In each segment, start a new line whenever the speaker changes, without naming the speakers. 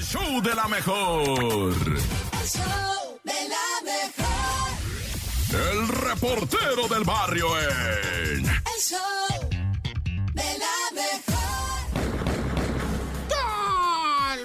el show de la mejor.
El show de la mejor.
El reportero del barrio en.
El show de la mejor.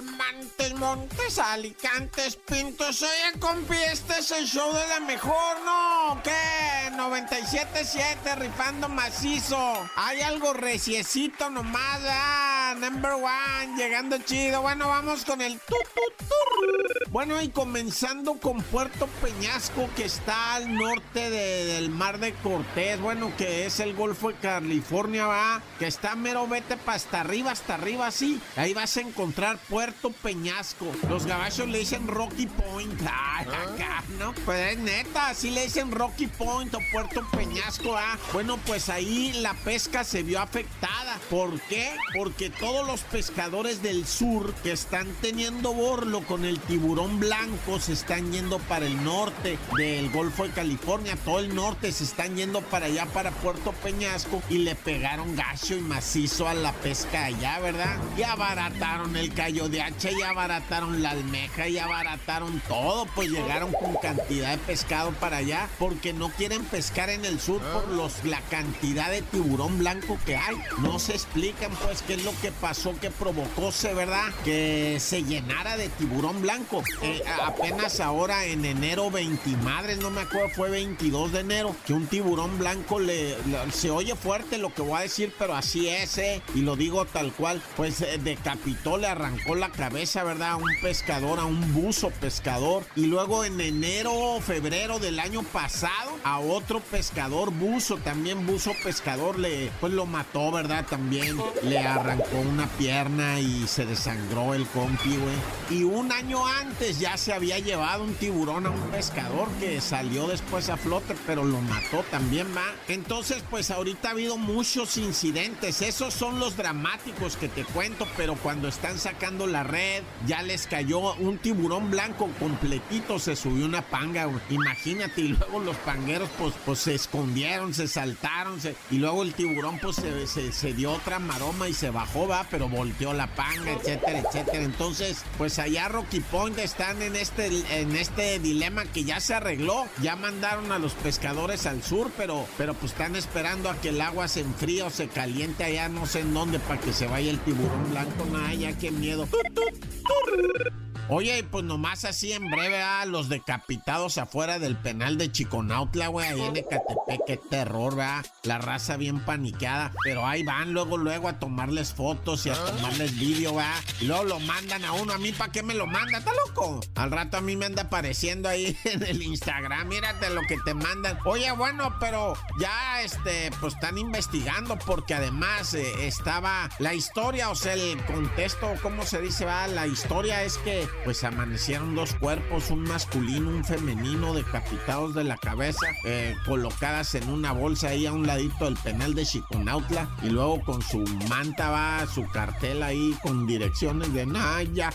Montes, Montes, Alicantes, Pintos. Oye, compi, este es el show de la mejor, ¿no? ¿Qué? 97.7, rifando macizo. Hay algo reciecito nomás, ah, number one, llegando chido. Bueno, vamos con el tu, tu, tur. Bueno, y comenzando con Puerto Peñasco, que está al norte de- del Mar de Cortés, bueno, que es el Golfo de California, va, que está mero, vete para hasta arriba, hasta arriba, sí. Ahí vas a encontrar Puerto Peñasco. Los gabachos le dicen Rocky Point. Ay, acá, ¿no? Pues es neta, así le dicen Rocky Point o Puerto Peñasco, ah. Bueno, pues ahí la pesca se vio afectada. ¿Por qué? Porque todos los pescadores del sur que están teniendo borlo con el tiburón blanco se están yendo para el norte del Golfo de California. Todo el norte se están yendo para allá, para Puerto Peñasco, y le pegaron gacho y macizo a la pesca allá, ¿verdad? Y abarataron el callo de hacha, y abarataron la almeja, y abarataron todo. Pues llegaron con cantidad de pescado para allá, porque no quieren pescar en el sur por los, la cantidad de tiburón blanco que hay. No se explican, pues, qué es lo que pasó que provocó, ¿verdad? Que se llenara de tiburón blanco. Eh, apenas ahora en enero 20, madres, no me acuerdo, fue 22 de enero, que un tiburón blanco le, le- se oye fuerte lo que voy a decir, pero así es, ¿eh? Y lo digo tal cual, pues eh, decapitó, le arrancó la cabeza, ¿verdad? A un pescador, a un buzo pescador. Y luego en enero, febrero del año pasado, a otro pescador buzo, también buzo pescador, le, pues lo mató, ¿verdad? También le arrancó una pierna y se desangró el compi, güey. Y un año antes ya se había llevado un tiburón a un pescador que salió después a flote, pero lo mató también, va. Entonces, pues ahorita ha habido muchos incidentes. Esos son los dramáticos que te cuento, pero cuando están sacando la red, ya les cayó un tiburón blanco completito, se subió una panga. Imagínate, y luego los pangueros, pues, pues se escondieron, se saltaron, se- y luego el tiburón, pues se- se dio otra maroma y se bajó, va, pero volteó la panga, etcétera, etcétera. Entonces, pues allá Rocky Point están en este, en este dilema que ya se arregló. Ya mandaron a los pescadores al sur, pero, pero pues están esperando a que el agua se enfríe o se caliente allá, no sé en dónde, para que se vaya el tiburón blanco. Nah, ya qué miedo. Oye, pues nomás así en breve, ah, los decapitados afuera del penal de Chiconautla, güey, ahí en Ecatepec, qué terror, ¿verdad? La raza bien paniqueada, pero ahí van luego, luego a tomarles fotos y a tomarles vídeo, ¿verdad? Y luego lo mandan a uno, a mí, ¿para qué me lo manda? ¿Está loco? Al rato a mí me anda apareciendo ahí en el Instagram, mírate lo que te mandan. Oye, bueno, pero ya, este, pues están investigando porque además eh, estaba la historia, o sea, el contexto, ¿cómo se dice? Va? La historia es que pues amanecieron dos cuerpos, un masculino, un femenino, decapitados de la cabeza, eh, colocadas en una bolsa ahí a un ladito del penal de Chiconautla y luego con su manta va, su cartel ahí con direcciones de Naya.